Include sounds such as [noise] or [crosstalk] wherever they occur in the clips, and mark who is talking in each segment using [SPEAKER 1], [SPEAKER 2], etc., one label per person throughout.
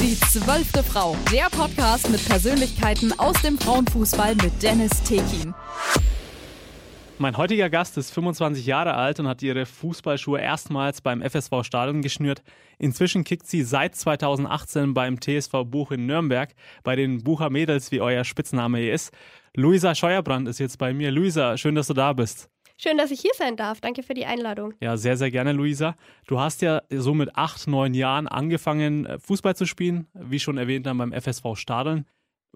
[SPEAKER 1] Die zwölfte Frau. Der Podcast mit Persönlichkeiten aus dem Frauenfußball mit Dennis Tekin.
[SPEAKER 2] Mein heutiger Gast ist 25 Jahre alt und hat ihre Fußballschuhe erstmals beim FSV Stadion geschnürt. Inzwischen kickt sie seit 2018 beim TSV Buch in Nürnberg, bei den Bucher Mädels, wie euer Spitzname hier ist. Luisa Scheuerbrand ist jetzt bei mir. Luisa, schön, dass du da bist.
[SPEAKER 3] Schön, dass ich hier sein darf. Danke für die Einladung.
[SPEAKER 2] Ja, sehr, sehr gerne, Luisa. Du hast ja so mit acht, neun Jahren angefangen, Fußball zu spielen, wie schon erwähnt dann beim FSV Stadion.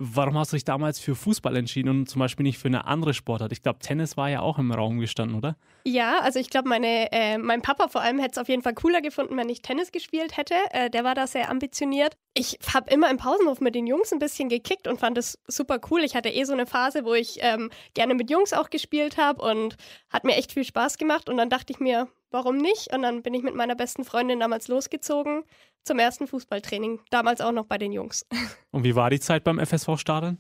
[SPEAKER 2] Warum hast du dich damals für Fußball entschieden und zum Beispiel nicht für eine andere Sportart? Ich glaube, Tennis war ja auch im Raum gestanden, oder?
[SPEAKER 3] Ja, also ich glaube, äh, mein Papa vor allem hätte es auf jeden Fall cooler gefunden, wenn ich Tennis gespielt hätte. Äh, der war da sehr ambitioniert. Ich habe immer im Pausenhof mit den Jungs ein bisschen gekickt und fand es super cool. Ich hatte eh so eine Phase, wo ich ähm, gerne mit Jungs auch gespielt habe und hat mir echt viel Spaß gemacht. Und dann dachte ich mir, warum nicht? Und dann bin ich mit meiner besten Freundin damals losgezogen zum ersten Fußballtraining, damals auch noch bei den Jungs. [laughs]
[SPEAKER 2] Und wie war die Zeit beim FSV Stadion?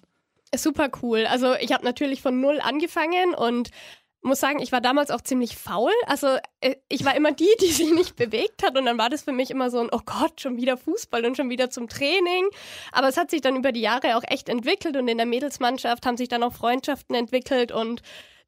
[SPEAKER 3] Super cool. Also ich habe natürlich von null angefangen und muss sagen, ich war damals auch ziemlich faul. Also äh, ich war immer die, [laughs] die sich nicht bewegt hat und dann war das für mich immer so ein, oh Gott, schon wieder Fußball und schon wieder zum Training. Aber es hat sich dann über die Jahre auch echt entwickelt und in der Mädelsmannschaft haben sich dann auch Freundschaften entwickelt und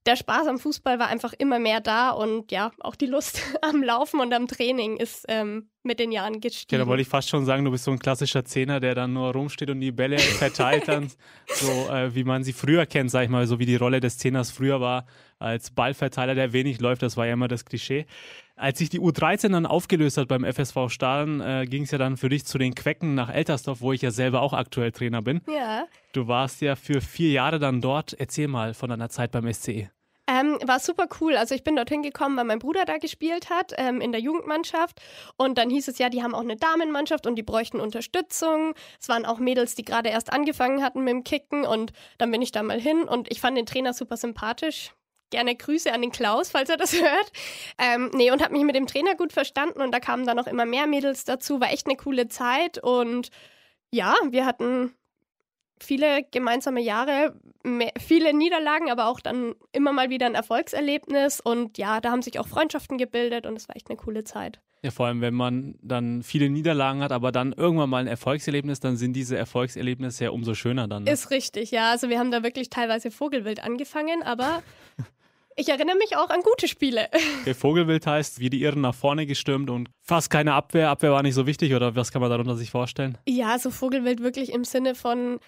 [SPEAKER 3] der Spaß am Fußball war einfach immer mehr da und ja, auch die Lust [laughs] am Laufen und am Training ist ähm, mit den Jahren gestiegen.
[SPEAKER 2] Ja, da wollte ich fast schon sagen, du bist so ein klassischer Zehner, der dann nur rumsteht und die Bälle [laughs] verteilt dann, so äh, wie man sie früher kennt, sag ich mal, so wie die Rolle des Zehners früher war, als Ballverteiler, der wenig läuft, das war ja immer das Klischee. Als sich die U13 dann aufgelöst hat beim FSV Stahlen, äh, ging es ja dann für dich zu den Quecken nach Eltersdorf, wo ich ja selber auch aktuell Trainer bin.
[SPEAKER 3] Ja.
[SPEAKER 2] Du warst ja für vier Jahre dann dort. Erzähl mal von deiner Zeit beim SCE.
[SPEAKER 3] Ähm, war super cool. Also ich bin dorthin gekommen, weil mein Bruder da gespielt hat ähm, in der Jugendmannschaft. Und dann hieß es ja, die haben auch eine Damenmannschaft und die bräuchten Unterstützung. Es waren auch Mädels, die gerade erst angefangen hatten mit dem Kicken. Und dann bin ich da mal hin und ich fand den Trainer super sympathisch. Gerne Grüße an den Klaus, falls er das [laughs] hört. Ähm, nee, und habe mich mit dem Trainer gut verstanden und da kamen dann noch immer mehr Mädels dazu. War echt eine coole Zeit und ja, wir hatten viele gemeinsame Jahre, mehr, viele Niederlagen, aber auch dann immer mal wieder ein Erfolgserlebnis. Und ja, da haben sich auch Freundschaften gebildet und es war echt eine coole Zeit.
[SPEAKER 2] Ja, vor allem, wenn man dann viele Niederlagen hat, aber dann irgendwann mal ein Erfolgserlebnis, dann sind diese Erfolgserlebnisse ja umso schöner dann. Ne?
[SPEAKER 3] Ist richtig, ja. Also wir haben da wirklich teilweise Vogelwild angefangen, aber [laughs] Ich erinnere mich auch an gute Spiele. [laughs]
[SPEAKER 2] Okay, Vogelwild heißt, wie die Irren nach vorne gestürmt und fast keine Abwehr. Abwehr war nicht so wichtig oder was kann man darunter sich vorstellen?
[SPEAKER 3] Ja, so Vogelwild wirklich im Sinne von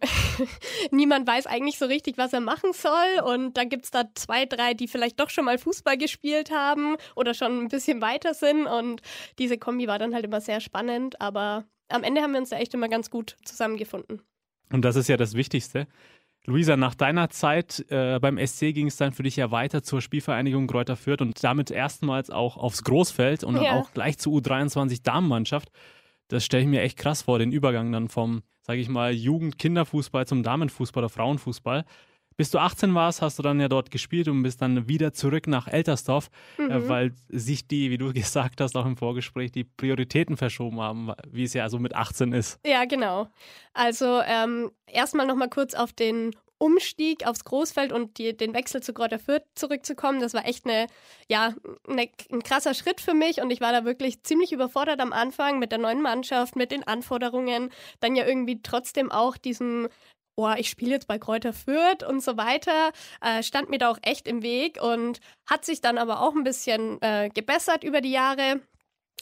[SPEAKER 3] [laughs] niemand weiß eigentlich so richtig, was er machen soll. Und dann gibt es da zwei, drei, die vielleicht doch schon mal Fußball gespielt haben oder schon ein bisschen weiter sind. Und diese Kombi war dann halt immer sehr spannend. Aber am Ende haben wir uns ja echt immer ganz gut zusammengefunden.
[SPEAKER 2] Und das ist ja das Wichtigste. Luisa, nach deiner Zeit äh, beim SC ging es dann für dich ja weiter zur Spielvereinigung Kräuter Fürth und damit erstmals auch aufs Großfeld und dann ja. auch gleich zur U23 Damenmannschaft. Das stelle ich mir echt krass vor, den Übergang dann vom sage ich mal, Jugend-Kinderfußball zum Damenfußball oder Frauenfußball. Bis du 18 warst, hast du dann ja dort gespielt und bist dann wieder zurück nach Eltersdorf, äh, mhm. äh, weil sich die, wie du [laughs] gesagt hast, auch im Vorgespräch, die Prioritäten verschoben haben, wie es ja so mit 18 ist.
[SPEAKER 3] Ja, genau. Also ähm, erstmal nochmal kurz auf den Umstieg aufs Großfeld und die, den Wechsel zu Kräuter Fürth zurückzukommen, das war echt eine, ja, eine, ein krasser Schritt für mich und ich war da wirklich ziemlich überfordert am Anfang mit der neuen Mannschaft, mit den Anforderungen, dann ja irgendwie trotzdem auch diesem oh, ich spiele jetzt bei Kräuter Fürth und so weiter, äh, stand mir da auch echt im Weg und hat sich dann aber auch ein bisschen äh, gebessert über die Jahre.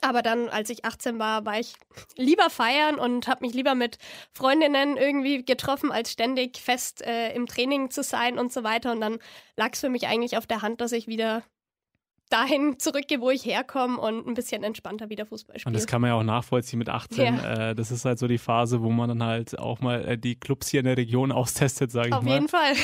[SPEAKER 3] Aber dann, als ich 18 war, war ich lieber feiern und habe mich lieber mit Freundinnen irgendwie getroffen, als ständig fest äh, im Training zu sein und so weiter. Und dann lag es für mich eigentlich auf der Hand, dass ich wieder dahin zurückgehe, wo ich herkomme und ein bisschen entspannter wieder Fußball spiele.
[SPEAKER 2] Und das kann man ja auch nachvollziehen mit 18. Ja. Äh, das ist halt so die Phase, wo man dann halt auch mal äh, die Clubs hier in der Region [laughs] austestet, sage ich
[SPEAKER 3] auf
[SPEAKER 2] mal.
[SPEAKER 3] Auf jeden Fall.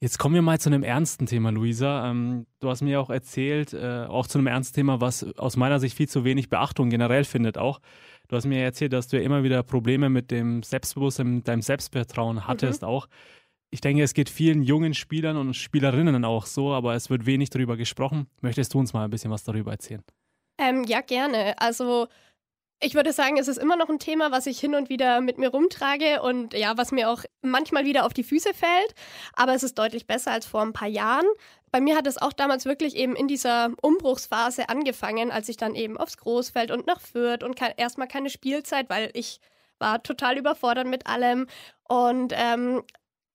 [SPEAKER 2] Jetzt kommen wir mal zu einem ernsten Thema, Luisa. Ähm, du hast mir auch erzählt, äh, auch zu einem ernsten Thema, was aus meiner Sicht viel zu wenig Beachtung generell findet auch. Du hast mir erzählt, dass du ja immer wieder Probleme mit dem Selbstbewusstsein, mit deinem Selbstvertrauen hattest mhm. auch. Ich denke, es geht vielen jungen Spielern und Spielerinnen auch so, aber es wird wenig darüber gesprochen. Möchtest du uns mal ein bisschen was darüber erzählen?
[SPEAKER 3] Ähm, ja, gerne. Also ich würde sagen, es ist immer noch ein Thema, was ich hin und wieder mit mir rumtrage und ja, was mir auch manchmal wieder auf die Füße fällt. Aber es ist deutlich besser als vor ein paar Jahren. Bei mir hat es auch damals wirklich eben in dieser Umbruchsphase angefangen, als ich dann eben aufs Großfeld und nach Fürth und erstmal keine Spielzeit, weil ich war total überfordert mit allem. Und ähm,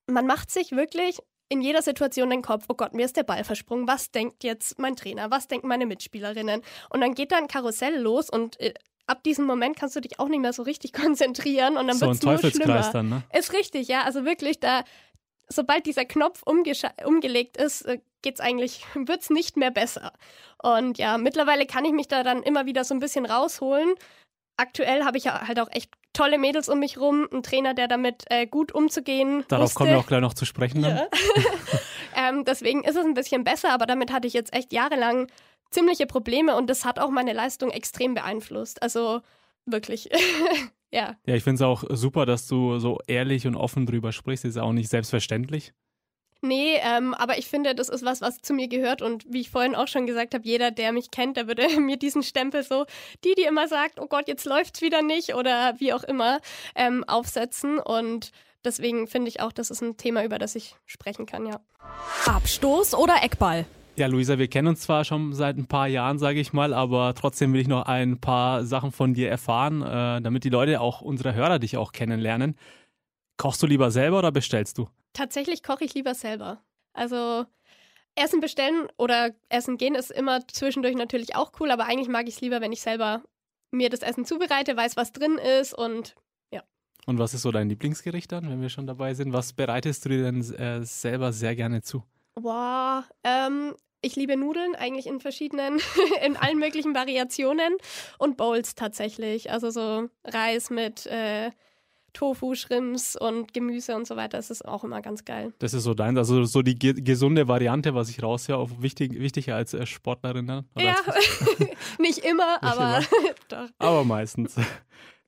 [SPEAKER 3] man macht sich wirklich in jeder Situation den Kopf, oh Gott, mir ist der Ball versprungen, was denkt jetzt mein Trainer, was denken meine Mitspielerinnen? Und dann geht da ein Karussell los und äh, ab diesem Moment kannst du dich auch nicht mehr so richtig [laughs] konzentrieren und dann
[SPEAKER 2] so
[SPEAKER 3] wird es nur schlimmer.
[SPEAKER 2] Dann, ne?
[SPEAKER 3] Ist richtig, ja. Also wirklich, da, sobald dieser Knopf umgelegt ist, äh, geht's eigentlich, [laughs] wird's nicht mehr besser. Und ja, mittlerweile kann ich mich da dann immer wieder so ein bisschen rausholen. Aktuell habe ich halt auch echt tolle Mädels um mich rum, einen Trainer, der damit äh, gut umzugehen
[SPEAKER 2] Darauf
[SPEAKER 3] wusste.
[SPEAKER 2] kommen wir auch gleich noch zu sprechen. Ja. [laughs]
[SPEAKER 3] ähm, deswegen ist es ein bisschen besser, aber damit hatte ich jetzt echt jahrelang ziemliche Probleme und das hat auch meine Leistung extrem beeinflusst. Also wirklich. [laughs] ja.
[SPEAKER 2] Ja, ich finde es auch super, dass du so ehrlich und offen drüber sprichst. Ist auch nicht selbstverständlich.
[SPEAKER 3] Nee, ähm, aber ich finde, das ist was, was zu mir gehört. Und wie ich vorhin auch schon gesagt habe, jeder, der mich kennt, der würde [laughs] mir diesen Stempel so, die, die immer sagt, oh Gott, jetzt läuft's wieder nicht oder wie auch immer, ähm, aufsetzen. Und deswegen finde ich auch, das ist ein Thema, über das ich sprechen kann, ja.
[SPEAKER 1] Abstoß oder Eckball?
[SPEAKER 2] Ja, Luisa, wir kennen uns zwar schon seit ein paar Jahren, sage ich mal, aber trotzdem will ich noch ein paar Sachen von dir erfahren, äh, damit die Leute, auch unsere Hörer, dich auch kennenlernen. Kochst du lieber selber oder bestellst du?
[SPEAKER 3] Tatsächlich koche ich lieber selber. Also Essen bestellen oder Essen gehen ist immer zwischendurch natürlich auch cool, aber eigentlich mag ich es lieber, wenn ich selber mir das Essen zubereite, weiß, was drin ist und ja.
[SPEAKER 2] Und was ist so dein Lieblingsgericht dann, wenn wir schon dabei sind? Was bereitest du dir denn äh, selber sehr gerne zu?
[SPEAKER 3] Boah, ähm, ich liebe Nudeln eigentlich in verschiedenen, [laughs] in allen möglichen Variationen und Bowls tatsächlich. Also so Reis mit äh, Tofu, Shrimps und Gemüse und so weiter. Das ist auch immer ganz geil.
[SPEAKER 2] Das ist so dein, also so die ge gesunde Variante, was ich raushöre, auch wichtig, wichtiger als äh, Sportlerin. Dann,
[SPEAKER 3] ja, [laughs] nicht immer, nicht aber immer. [laughs]
[SPEAKER 2] doch. Aber meistens.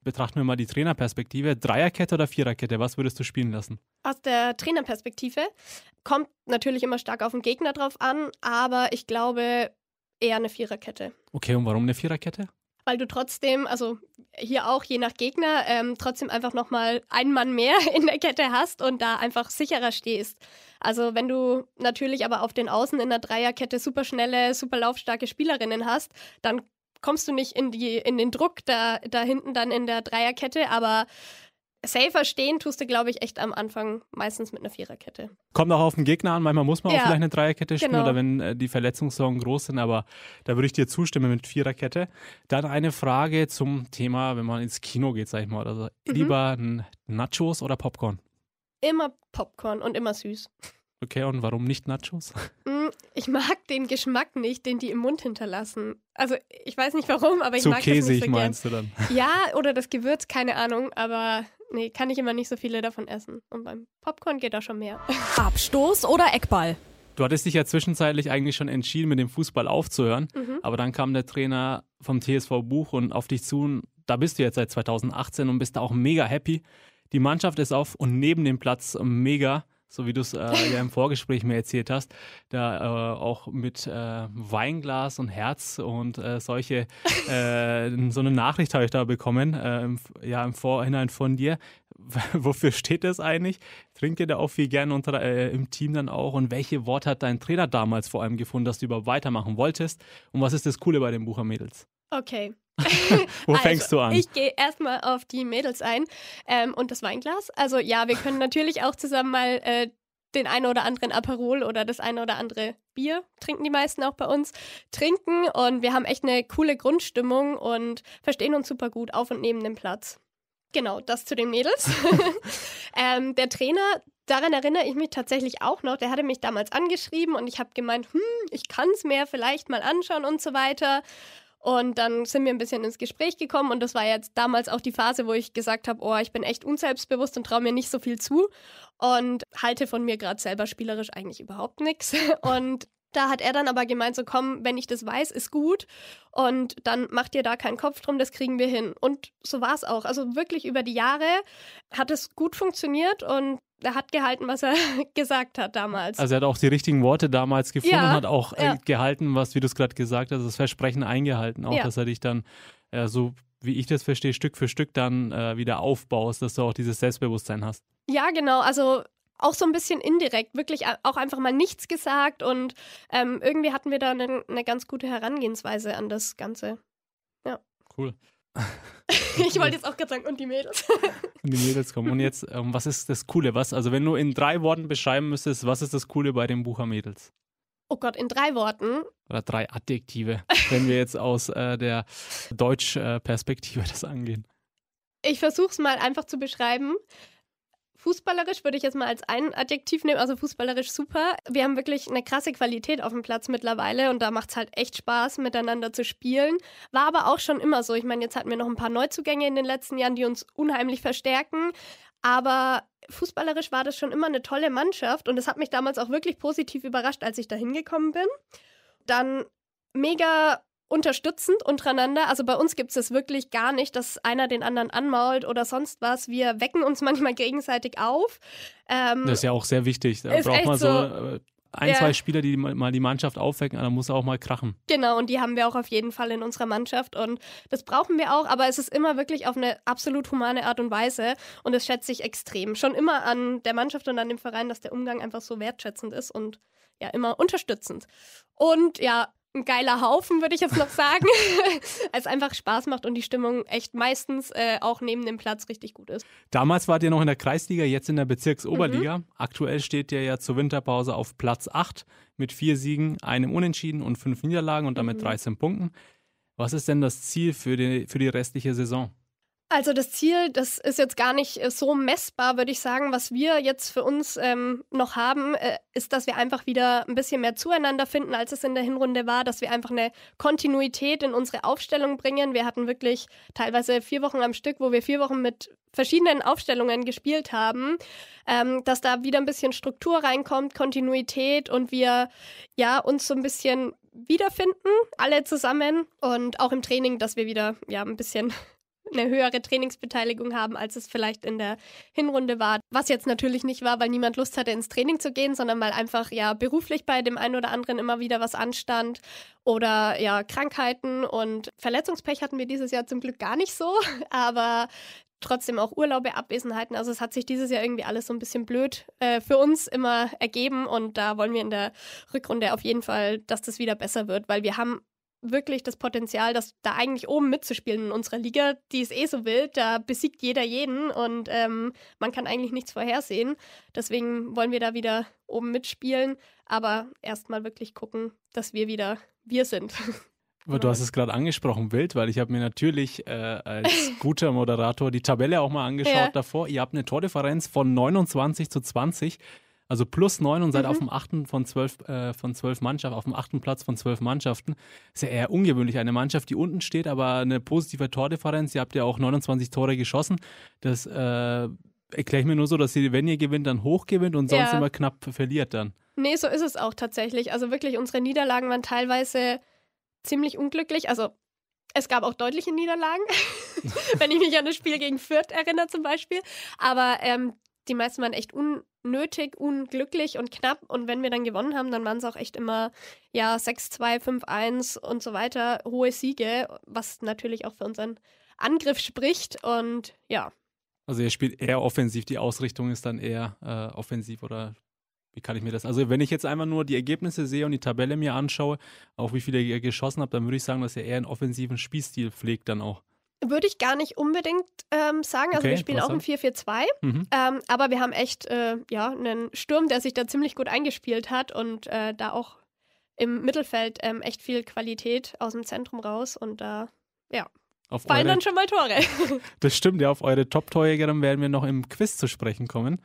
[SPEAKER 2] Betrachten wir mal die Trainerperspektive. Dreierkette oder Viererkette? Was würdest du spielen lassen?
[SPEAKER 3] Aus der Trainerperspektive kommt natürlich immer stark auf den Gegner drauf an, aber ich glaube eher eine Viererkette.
[SPEAKER 2] Okay, und warum eine Viererkette?
[SPEAKER 3] Weil du trotzdem, also hier auch je nach Gegner, ähm, trotzdem einfach nochmal einen Mann mehr [laughs] in der Kette hast und da einfach sicherer stehst. Also wenn du natürlich aber auf den Außen in der Dreierkette super schnelle, super laufstarke Spielerinnen hast, dann kommst du nicht in, die, in den Druck da, da hinten dann in der Dreierkette, aber safer stehen tust du, glaube ich, echt am Anfang meistens mit einer Viererkette.
[SPEAKER 2] Kommt auch auf den Gegner an, manchmal muss man ja, auch vielleicht eine Dreierkette spielen genau. oder wenn äh, die Verletzungssorgen groß sind, aber da würde ich dir zustimmen mit Viererkette. Dann eine Frage zum Thema, wenn man ins Kino geht, sag ich mal, also mhm. lieber Nachos oder Popcorn?
[SPEAKER 3] Immer Popcorn und immer süß.
[SPEAKER 2] Okay, und warum nicht Nachos? [laughs]
[SPEAKER 3] Mm, ich mag den Geschmack nicht, den die im Mund hinterlassen. Also ich weiß nicht warum, aber ich
[SPEAKER 2] Zu
[SPEAKER 3] mag
[SPEAKER 2] käsig,
[SPEAKER 3] das nicht so
[SPEAKER 2] meinst du dann? [laughs]
[SPEAKER 3] Ja, oder das Gewürz, keine Ahnung, aber nee, kann ich immer nicht so viele davon essen. Und beim Popcorn geht da schon mehr. [laughs]
[SPEAKER 1] Abstoß oder Eckball?
[SPEAKER 2] Du hattest dich ja zwischenzeitlich eigentlich schon entschieden, mit dem Fußball aufzuhören, mhm. aber dann kam der Trainer vom TSV Buch und auf dich zu. Und da bist du jetzt seit 2018 und bist da auch mega happy. Die Mannschaft ist auf und neben dem Platz mega so wie du es äh, ja im Vorgespräch mir erzählt hast, da äh, auch mit äh, Weinglas und Herz und äh, solche, äh, so eine Nachricht habe ich da bekommen, äh, im, ja im Vorhinein von dir. [laughs] Wofür steht das eigentlich? Trinkt ihr da auch viel gerne unter, im Team dann auch? Und welche Worte hat dein Trainer damals vor allem gefunden, dass du überhaupt weitermachen wolltest? Und was ist das Coole bei den Buchermädels?
[SPEAKER 3] Okay, [laughs]
[SPEAKER 2] Wo also, fängst du an?
[SPEAKER 3] Ich gehe erstmal auf die Mädels ein ähm, und das Weinglas. Also ja, wir können natürlich auch zusammen mal äh, den einen oder anderen Aperol oder das eine oder andere Bier, trinken die meisten auch bei uns, trinken und wir haben echt eine coole Grundstimmung und verstehen uns super gut auf und neben dem Platz. Genau, das zu den Mädels. [laughs] [laughs] ähm, der Trainer, daran erinnere ich mich tatsächlich auch noch, der hatte mich damals angeschrieben und ich habe gemeint, hm, ich kann es mir vielleicht mal anschauen und so weiter. Und dann sind wir ein bisschen ins Gespräch gekommen und das war jetzt damals auch die Phase, wo ich gesagt habe, oh, ich bin echt unselbstbewusst und traue mir nicht so viel zu und halte von mir gerade selber spielerisch eigentlich überhaupt nichts. [laughs] Und da hat er dann aber gemeint, so komm, wenn ich das weiß, ist gut. Und dann macht ihr da keinen Kopf drum, das kriegen wir hin. Und so war es auch. Also wirklich über die Jahre hat es gut funktioniert und er hat gehalten, was er [laughs] gesagt hat damals.
[SPEAKER 2] Also er hat auch die richtigen Worte damals gefunden ja, und hat auch äh, ja. gehalten, was, wie du es gerade gesagt hast, das Versprechen eingehalten, auch ja. dass er dich dann äh, so, wie ich das verstehe, Stück für Stück dann äh, wieder aufbaust, dass du auch dieses Selbstbewusstsein hast.
[SPEAKER 3] Ja, genau. Also auch so ein bisschen indirekt, wirklich auch einfach mal nichts gesagt und ähm, irgendwie hatten wir da eine, eine ganz gute Herangehensweise an das Ganze. Ja.
[SPEAKER 2] Cool. [laughs]
[SPEAKER 3] ich wollte jetzt auch gerade sagen, und die Mädels. [laughs]
[SPEAKER 2] und die Mädels kommen. Und jetzt, ähm, was ist das Coole? Was, also wenn du in drei Worten beschreiben müsstest, was ist das Coole bei den Bucher-Mädels?
[SPEAKER 3] Oh Gott, in drei Worten.
[SPEAKER 2] Oder drei Adjektive, wenn wir jetzt aus äh, der Deutsch-Perspektive das angehen.
[SPEAKER 3] Ich versuche es mal einfach zu beschreiben. Fußballerisch würde ich jetzt mal als ein Adjektiv nehmen, also fußballerisch super. Wir haben wirklich eine krasse Qualität auf dem Platz mittlerweile und da macht es halt echt Spaß, miteinander zu spielen. War aber auch schon immer so. Ich meine, jetzt hatten wir noch ein paar Neuzugänge in den letzten Jahren, die uns unheimlich verstärken. Aber fußballerisch war das schon immer eine tolle Mannschaft und es hat mich damals auch wirklich positiv überrascht, als ich da hingekommen bin. Dann mega unterstützend untereinander. Also bei uns gibt es das wirklich gar nicht, dass einer den anderen anmault oder sonst was. Wir wecken uns [laughs] manchmal gegenseitig auf.
[SPEAKER 2] Ähm, das ist ja auch sehr wichtig. Da braucht man so, so ein, ja. zwei Spieler, die mal die Mannschaft aufwecken, dann muss auch mal krachen.
[SPEAKER 3] Genau, und die haben wir auch auf jeden Fall in unserer Mannschaft und das brauchen wir auch, aber es ist immer wirklich auf eine absolut humane Art und Weise und das schätze ich extrem. Schon immer an der Mannschaft und an dem Verein, dass der Umgang einfach so wertschätzend ist und ja, immer unterstützend. Und ja, ein geiler Haufen, würde ich jetzt noch sagen. [laughs] es einfach Spaß macht und die Stimmung echt meistens äh, auch neben dem Platz richtig gut ist.
[SPEAKER 2] Damals wart ihr noch in der Kreisliga, jetzt in der Bezirksoberliga. Mhm. Aktuell steht ihr ja zur Winterpause auf Platz 8 mit vier Siegen, einem Unentschieden und fünf Niederlagen und damit mhm. 13 Punkten. Was ist denn das Ziel für die, für die restliche Saison?
[SPEAKER 3] Also das Ziel, das ist jetzt gar nicht äh, so messbar, würde ich sagen. Was wir jetzt für uns ähm, noch haben, äh, ist, dass wir einfach wieder ein bisschen mehr zueinander finden, als es in der Hinrunde war, dass wir einfach eine Kontinuität in unsere Aufstellung bringen. Wir hatten wirklich teilweise vier Wochen am Stück, wo wir vier Wochen mit verschiedenen Aufstellungen gespielt haben, ähm, dass da wieder ein bisschen Struktur reinkommt, Kontinuität und wir ja uns so ein bisschen wiederfinden, alle zusammen und auch im Training, dass wir wieder ja ein bisschen eine höhere Trainingsbeteiligung haben, als es vielleicht in der Hinrunde war. Was jetzt natürlich nicht war, weil niemand Lust hatte, ins Training zu gehen, sondern weil einfach ja beruflich bei dem einen oder anderen immer wieder was anstand oder ja Krankheiten und Verletzungspech hatten wir dieses Jahr zum Glück gar nicht so, [laughs] aber trotzdem auch Urlaube, Abwesenheiten. Also es hat sich dieses Jahr irgendwie alles so ein bisschen blöd äh, für uns immer ergeben und da wollen wir in der Rückrunde auf jeden Fall, dass das wieder besser wird, weil wir haben wirklich das Potenzial, das da eigentlich oben mitzuspielen in unserer Liga. Die ist eh so wild, da besiegt jeder jeden und ähm, man kann eigentlich nichts vorhersehen. Deswegen wollen wir da wieder oben mitspielen, aber erstmal wirklich gucken, dass wir wieder wir sind.
[SPEAKER 2] Du hast es gerade angesprochen, wild, weil ich habe mir natürlich äh, als [laughs] guter Moderator die Tabelle auch mal angeschaut ja. davor. Ihr habt eine Tordifferenz von 29 zu 20. Also plus neun und seid mhm. auf dem achten von zwölf, äh, von zwölf Mannschaften, auf dem achten Platz von zwölf Mannschaften. Ist ja eher ungewöhnlich. Eine Mannschaft, die unten steht, aber eine positive Tordifferenz. Ihr habt ja auch 29 Tore geschossen. Das äh, erkläre ich mir nur so, dass ihr, wenn ihr gewinnt, dann hoch gewinnt und sonst ja. immer knapp verliert dann.
[SPEAKER 3] Nee, so ist es auch tatsächlich. Also wirklich, unsere Niederlagen waren teilweise ziemlich unglücklich. Also es gab auch deutliche Niederlagen, [laughs] wenn ich mich an das Spiel gegen Fürth erinnere zum Beispiel. Aber ähm, die meisten waren echt unnötig, unglücklich und knapp. Und wenn wir dann gewonnen haben, dann waren es auch echt immer ja 6-2, 5-1 und so weiter, hohe Siege, was natürlich auch für unseren Angriff spricht. Und ja.
[SPEAKER 2] Also ihr spielt eher offensiv, die Ausrichtung ist dann eher äh, offensiv oder wie kann ich mir das? Also, wenn ich jetzt einmal nur die Ergebnisse sehe und die Tabelle mir anschaue, auch wie viele ihr geschossen habt, dann würde ich sagen, dass ihr eher einen offensiven Spielstil pflegt dann auch.
[SPEAKER 3] Würde ich gar nicht unbedingt ähm, sagen. Also okay, wir spielen auch im 4-4-2. Mhm. Ähm, aber wir haben echt äh, ja, einen Sturm, der sich da ziemlich gut eingespielt hat und äh, da auch im Mittelfeld ähm, echt viel Qualität aus dem Zentrum raus. Und da, ja, auf fallen eure, dann schon mal Tore. [laughs]
[SPEAKER 2] das stimmt, ja. Auf eure Top-Torjägerin werden wir noch im Quiz zu sprechen kommen.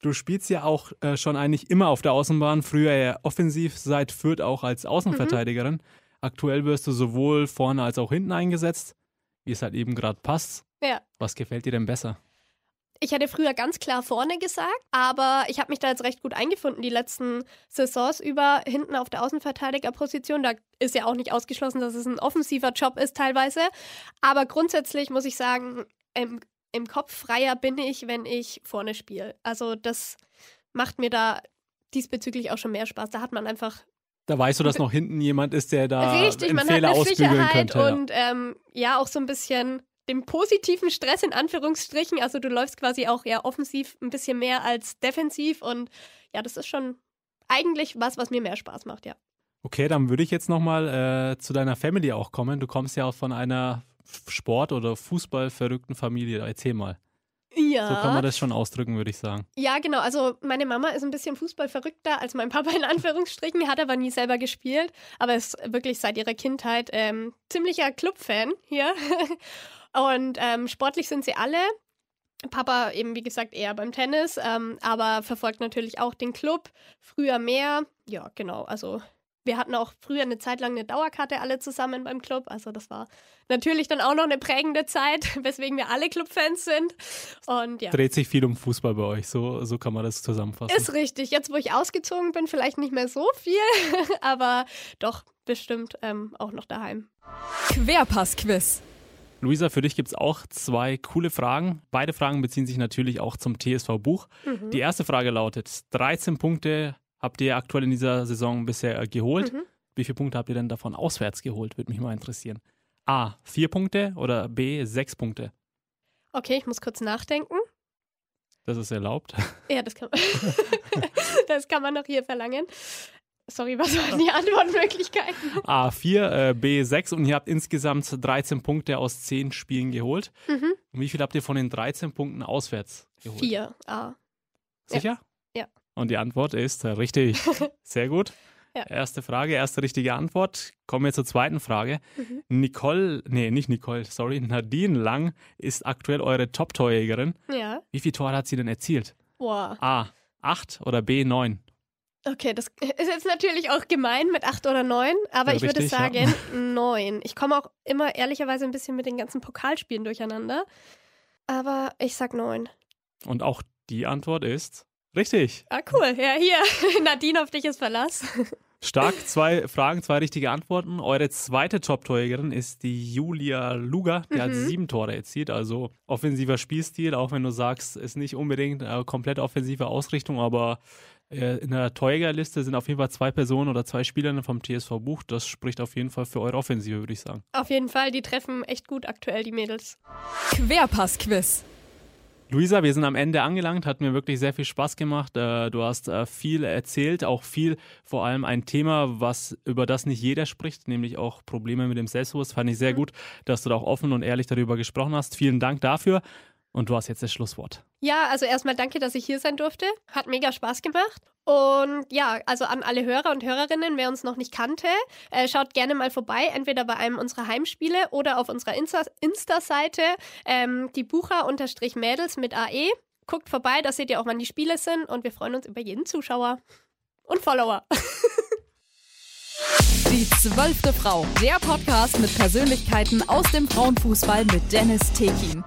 [SPEAKER 2] Du spielst ja auch äh, schon eigentlich immer auf der Außenbahn, früher ja offensiv, seit Fürth auch als Außenverteidigerin. Mhm. Aktuell wirst du sowohl vorne als auch hinten eingesetzt wie es halt eben gerade passt. Ja. Was gefällt dir denn besser?
[SPEAKER 3] Ich hätte früher ganz klar vorne gesagt, aber ich habe mich da jetzt recht gut eingefunden die letzten Saisons über hinten auf der Außenverteidigerposition. Da ist ja auch nicht ausgeschlossen, dass es ein offensiver Job ist teilweise. Aber grundsätzlich muss ich sagen, im, im Kopf freier bin ich, wenn ich vorne spiele. Also das macht mir da diesbezüglich auch schon mehr Spaß. Da hat man einfach
[SPEAKER 2] da weißt du, dass noch hinten jemand ist, der da Richtig, man Fehler hat eine ausbügeln könnte.
[SPEAKER 3] Und ja. Ähm, ja, auch so ein bisschen den positiven Stress in Anführungsstrichen. Also du läufst quasi auch ja offensiv ein bisschen mehr als defensiv und ja, das ist schon eigentlich was, was mir mehr Spaß macht, ja.
[SPEAKER 2] Okay, dann würde ich jetzt nochmal äh, zu deiner Family auch kommen. Du kommst ja auch von einer Sport- oder Fußballverrückten Familie? Erzähl mal.
[SPEAKER 3] Ja.
[SPEAKER 2] So kann man das schon ausdrücken, würde ich sagen.
[SPEAKER 3] Ja, genau. Also meine Mama ist ein bisschen fußballverrückter als mein Papa in Anführungsstrichen, hat aber nie selber gespielt, aber ist wirklich seit ihrer Kindheit ähm, ziemlicher Clubfan hier. [laughs] Und ähm, sportlich sind sie alle. Papa eben, wie gesagt, eher beim Tennis, ähm, aber verfolgt natürlich auch den Club. Früher mehr. Ja, genau. Also wir hatten auch früher eine Zeit lang eine Dauerkarte alle zusammen beim Club. Also das war natürlich dann auch noch eine prägende Zeit, [laughs] weswegen wir alle Clubfans sind. Und ja.
[SPEAKER 2] Dreht sich viel um Fußball bei euch, so, so kann man das zusammenfassen.
[SPEAKER 3] Ist richtig. Jetzt, wo ich ausgezogen bin, vielleicht nicht mehr so viel, [laughs] aber doch bestimmt ähm, auch noch daheim.
[SPEAKER 1] Querpass-Quiz.
[SPEAKER 2] Luisa, für dich gibt es auch zwei coole Fragen. Beide Fragen beziehen sich natürlich auch zum TSV Buch. Mhm. Die erste Frage lautet: 13 Punkte habt ihr aktuell in dieser Saison bisher geholt. Mhm. Wie viele Punkte habt ihr denn davon auswärts geholt? Würde mich mal interessieren. A, vier Punkte oder B, sechs Punkte?
[SPEAKER 3] Okay, ich muss kurz nachdenken.
[SPEAKER 2] Das ist erlaubt. [laughs]
[SPEAKER 3] Ja, das kann, [laughs] das kann man noch hier verlangen. Sorry, was waren die Antwortmöglichkeiten?
[SPEAKER 2] A4, äh, B6 und ihr habt insgesamt 13 Punkte aus 10 Spielen geholt. Mhm. Und wie viel habt ihr von den 13 Punkten auswärts geholt?
[SPEAKER 3] Vier, A.
[SPEAKER 2] Sicher?
[SPEAKER 3] Ja.
[SPEAKER 2] Und die Antwort ist richtig. [laughs] Sehr gut. Ja. Erste Frage, erste richtige Antwort. Kommen wir zur zweiten Frage. Mhm. Nicole, nee, nicht Nicole, sorry, Nadine Lang ist aktuell eure Top-Torjägerin.
[SPEAKER 3] Ja.
[SPEAKER 2] Wie viele Tore hat sie denn erzielt?
[SPEAKER 3] Boah.
[SPEAKER 2] A, 8 oder B, 9?
[SPEAKER 3] Okay, das [laughs] ist jetzt natürlich auch gemein mit 8 oder 9, aber ja, ich richtig, würde sagen [laughs] ja. 9. Ich komme auch immer ehrlicherweise ein bisschen mit den ganzen Pokalspielen durcheinander. Aber ich sag 9.
[SPEAKER 2] Und auch die Antwort ist Richtig.
[SPEAKER 3] Ah, cool. Ja, hier. [laughs] Nadine, auf dich ist Verlass.
[SPEAKER 2] Stark. [laughs] Zwei Fragen, zwei richtige Antworten. Eure zweite Top-Torjägerin ist die Julia Luger. Die mhm. hat sieben Tore erzielt. Also offensiver Spielstil, auch wenn du sagst, ist nicht unbedingt eine komplett offensive Ausrichtung, aber äh, in der Torjägerliste sind auf jeden Fall zwei Personen oder zwei Spieler vom TSV Buch. Das spricht auf jeden Fall für eure Offensive, würde ich sagen.
[SPEAKER 3] Auf jeden Fall. Die treffen echt gut aktuell, die Mädels.
[SPEAKER 1] Querpass-Quiz.
[SPEAKER 2] Luisa, wir sind am Ende angelangt, hat mir wirklich sehr viel Spaß gemacht. Äh, du hast äh, viel erzählt, auch viel, vor allem ein Thema, was über das nicht jeder spricht, nämlich auch Probleme mit dem Selbstbewusstsein. Fand ich sehr mhm. gut, dass du da auch offen und ehrlich darüber gesprochen hast. Vielen Dank dafür. Und du hast jetzt das Schlusswort.
[SPEAKER 3] Ja, also erstmal danke, dass ich hier sein durfte. Hat mega Spaß gemacht. Und ja, also an alle Hörer und Hörerinnen, wer uns noch nicht kannte, äh, schaut gerne mal vorbei, entweder bei einem unserer Heimspiele oder auf unserer Insta-Seite, ähm, die Bucher-Mädels mit AE. Guckt vorbei, da seht ihr auch, wann die Spiele sind und wir freuen uns über jeden Zuschauer und Follower. [laughs]
[SPEAKER 1] Die zwölfte Frau, der Podcast mit Persönlichkeiten aus dem Frauenfußball mit Dennis Tekin.